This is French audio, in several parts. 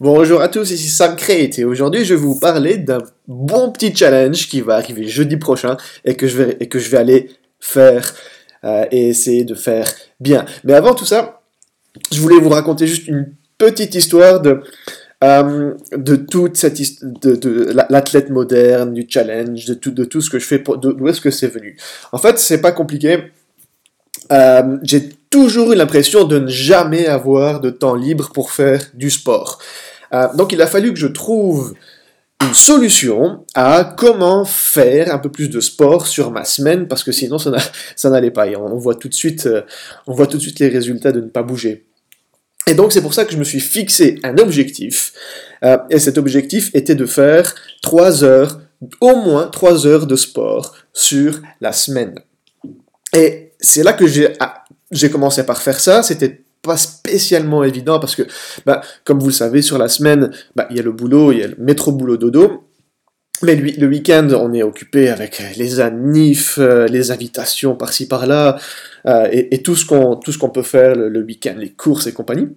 Bonjour à tous, ici Sam Crate et aujourd'hui je vais vous parler d'un bon petit challenge qui va arriver jeudi prochain et que je vais, et que je vais aller faire euh, et essayer de faire bien. Mais avant tout ça, je voulais vous raconter juste une petite histoire de, euh, de toute cette de, de l'athlète moderne, du challenge, de tout, de tout ce que je fais, d'où est-ce que c'est venu. En fait, c'est pas compliqué. Euh, toujours eu l'impression de ne jamais avoir de temps libre pour faire du sport. Euh, donc il a fallu que je trouve une solution à comment faire un peu plus de sport sur ma semaine parce que sinon ça n'allait pas et on voit tout de suite euh, on voit tout de suite les résultats de ne pas bouger. Et donc c'est pour ça que je me suis fixé un objectif euh, et cet objectif était de faire 3 heures au moins 3 heures de sport sur la semaine. Et c'est là que j'ai ah, j'ai commencé par faire ça, c'était pas spécialement évident parce que, bah, comme vous le savez, sur la semaine, bah, il y a le boulot, il y a le métro boulot dodo. Mais lui, le week-end, on est occupé avec les anifs, euh, les invitations par-ci par-là, euh, et, tout ce qu'on tout peut faire le, week-end, les courses et compagnie.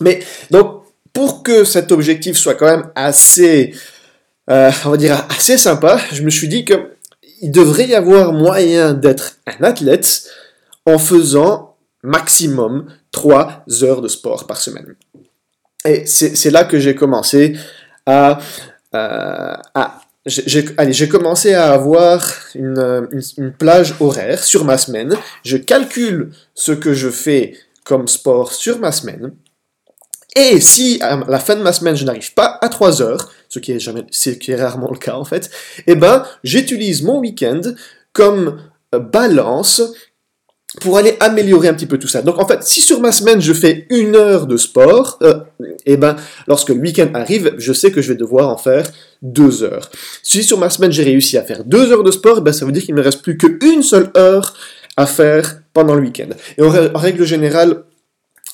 Mais donc, pour que cet objectif soit quand même assez, euh, on va dire assez sympa, je me suis dit que il devrait y avoir moyen d'être un athlète en faisant maximum 3 heures de sport par semaine. Et c'est là que j'ai commencé à... Avoir une, plage horaire sur ma semaine. Je calcule ce que je fais comme sport sur ma semaine. Et si à la fin de ma semaine je n'arrive pas à 3 heures, ce qui est, jamais, ce qui est rarement le cas en fait, eh ben j'utilise mon week-end comme balance pour aller améliorer un petit peu tout ça. Donc en fait, si sur ma semaine je fais une heure de sport, euh, eh ben lorsque le week-end arrive, je sais que je vais devoir en faire deux heures. Si sur ma semaine j'ai réussi à faire deux heures de sport, eh ben, ça veut dire qu'il me reste plus qu'une seule heure à faire pendant le week-end. Et en règle générale,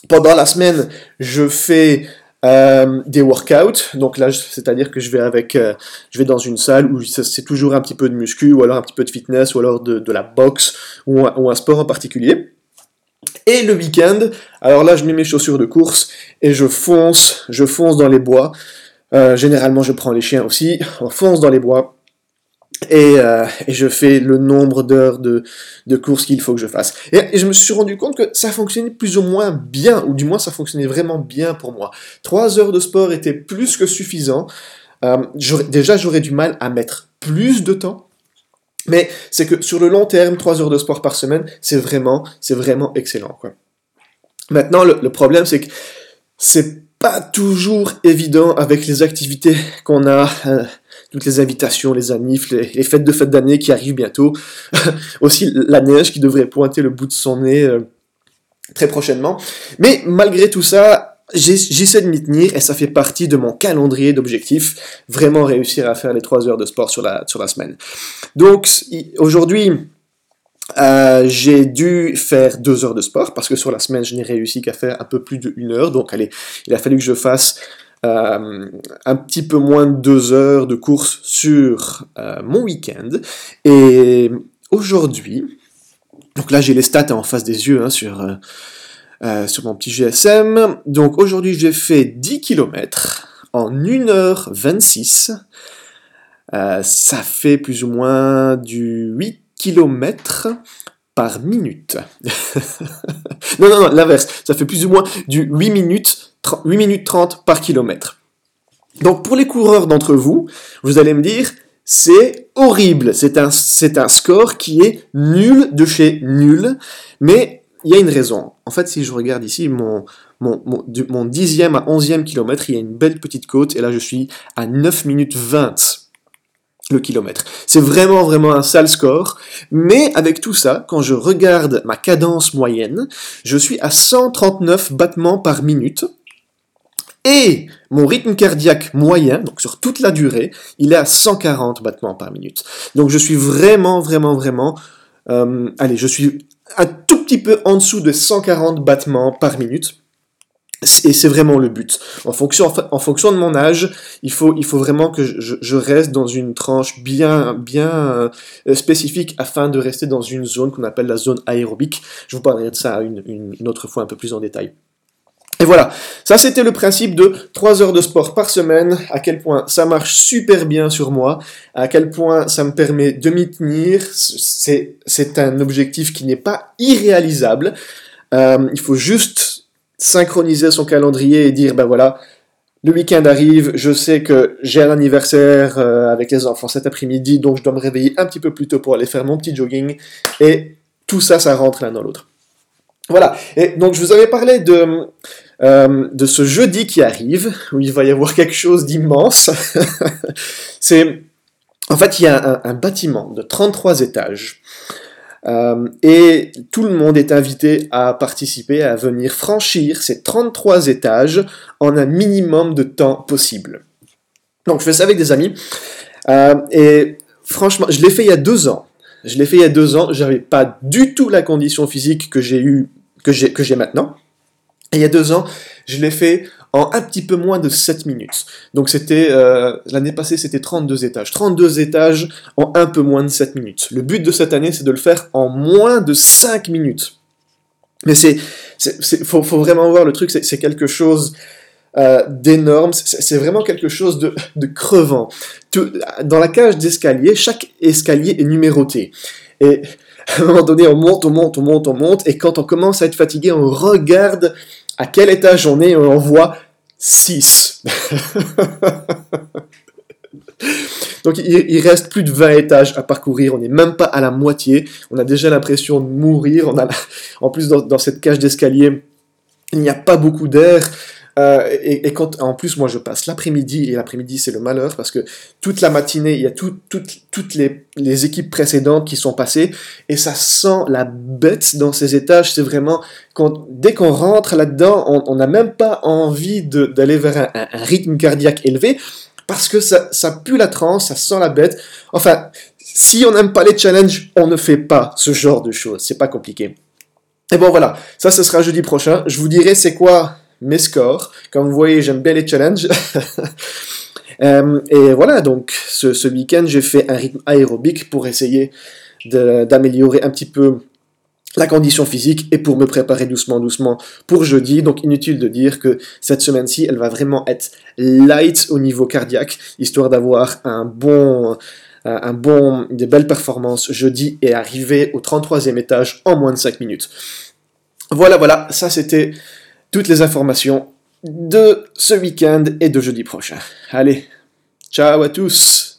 pendant la semaine, je fais euh, des workouts, donc là, c'est-à-dire que je vais avec, euh, je vais dans une salle où c'est toujours un petit peu de muscu, ou alors un petit peu de fitness, ou alors de, de la boxe, ou un, ou un, sport en particulier. Et le week-end, alors là, je mets mes chaussures de course et je fonce, je fonce dans les bois. Euh, généralement, je prends les chiens aussi, on fonce dans les bois euh, et, je fais le nombre d'heures de, de courses qu'il faut que je fasse. Et, je me suis rendu compte que ça fonctionnait plus ou moins bien, ou du moins ça fonctionnait vraiment bien pour moi. Trois heures de sport étaient plus que suffisant. Euh, déjà, j'aurais du mal à mettre plus de temps. Mais c'est que sur le long terme, trois heures de sport par semaine, c'est vraiment, c'est vraiment excellent. Quoi. Maintenant, le, problème, c'est que c'est pas toujours évident avec les activités qu'on a. Euh, toutes les invitations, les anifs, les, fêtes de fête d'année qui arrivent bientôt. Aussi la neige qui devrait pointer le bout de son nez euh, très prochainement. Mais malgré tout ça, j'essaie de m'y tenir et ça fait partie de mon calendrier d'objectifs, vraiment réussir à faire les 3 heures de sport sur la, sur la semaine. Donc aujourd'hui, euh, j'ai dû faire 2 heures de sport parce que sur la semaine, je n'ai réussi qu'à faire un peu plus de 1 heure. Donc allez, il a fallu que je fasse euh, un petit peu moins de deux heures de course sur euh, mon week-end. Et aujourd'hui, donc là j'ai les stats en face des yeux hein, sur, euh, sur mon petit GSM. Donc aujourd'hui j'ai fait 10 km en 1h26. ça fait plus ou moins du 8 km par minute. non, non, non, l'inverse. Ça fait plus ou moins du 8 minutes 8 minutes 30 par kilomètre. Donc pour les coureurs d'entre vous, vous allez me dire, c'est horrible, c'est un, score qui est nul de chez nul, mais il y a une raison. En fait, si je regarde ici, mon, mon, mon, mon dixième à onzième kilomètre, il y a une belle petite côte, et là je suis à 9 minutes 20 le kilomètre. C'est vraiment vraiment un sale score, mais avec tout ça, quand je regarde ma cadence moyenne, je suis à 139 battements par minute, et mon rythme cardiaque moyen, donc sur toute la durée, il est à 140 battements par minute. Donc je suis vraiment, vraiment, vraiment... Euh, allez, je suis un tout petit peu en dessous de 140 battements par minute. Et c'est vraiment le but. En fonction, en fonction de mon âge, il faut, il faut vraiment que je, reste dans une tranche bien, bien euh, spécifique afin de rester dans une zone qu'on appelle la zone aérobique. Je vous parlerai de ça une, une autre fois un peu plus en détail. Et voilà, ça c'était le principe de 3 heures de sport par semaine, à quel point ça marche super bien sur moi, à quel point ça me permet de m'y tenir, c'est un objectif qui n'est pas irréalisable, euh, il faut juste synchroniser son calendrier et dire, ben voilà, le week-end arrive, je sais que j'ai un anniversaire euh, avec les enfants cet après-midi, donc je dois me réveiller un petit peu plus tôt pour aller faire mon petit jogging, et tout ça, ça rentre l'un dans l'autre. Voilà, et donc je vous avais parlé de, euh, de ce jeudi qui arrive, où il va y avoir quelque chose d'immense. c'est, en fait, il y a un, bâtiment de 33 étages. Euh, et tout le monde est invité à participer, à venir franchir ces 33 étages en un minimum de temps possible. Donc je fais ça avec des amis. Euh, et franchement, je l'ai fait il y a deux ans. Je l'ai fait il y a deux ans. J'avais pas du tout la condition physique que j'ai eu, que j'ai, que j'ai maintenant. Il y a deux ans, je l'ai fait en un petit peu moins de 7 minutes. Donc c'était euh, l'année passée, c'était 32 étages. 32 étages en un peu moins de 7 minutes. Le but de cette année, c'est de le faire en moins de 5 minutes. Mais c'est, faut, vraiment voir le truc, c'est quelque chose euh, d'énorme, c'est vraiment quelque chose de, de crevant. dans la cage d'escalier, chaque escalier est numéroté. Et à un moment donné, on monte, on monte, on monte, on monte, et quand on commence à être fatigué, on regarde à quel étage on est on voit 6. Donc il, reste plus de 20 étages à parcourir, on n'est même pas à la moitié, on a déjà l'impression de mourir, en plus dans cette cage d'escalier, il n'y a pas beaucoup d'air, euh, et, quand, en plus, moi, je passe l'après-midi, et l'après-midi, c'est le malheur, parce que toute la matinée, il y a toutes les, les, équipes précédentes qui sont passées, et ça sent la bête dans ces étages. C'est vraiment, dès qu'on rentre là-dedans, on n'a même pas envie d'aller vers un, rythme cardiaque élevé, parce que ça, ça pue la transe, ça sent la bête. Enfin, si on n'aime pas les challenges, on ne fait pas ce genre de choses. C'est pas compliqué. Et bon, voilà. Ça, ce sera jeudi prochain. Je vous dirai c'est quoi mes scores. Comme vous voyez, j'aime bien les challenges. Euh, et voilà, donc ce, week-end, j'ai fait un rythme aérobique pour essayer d'améliorer un petit peu la condition physique et pour me préparer doucement, doucement pour jeudi. Donc inutile de dire que cette semaine-ci, elle va vraiment être light au niveau cardiaque, histoire d'avoir un bon, un bon, des belles performances jeudi et arriver au 33e étage en moins de 5 minutes. Voilà, voilà, ça c'était toutes les informations de ce week-end et de jeudi prochain. Allez, ciao à tous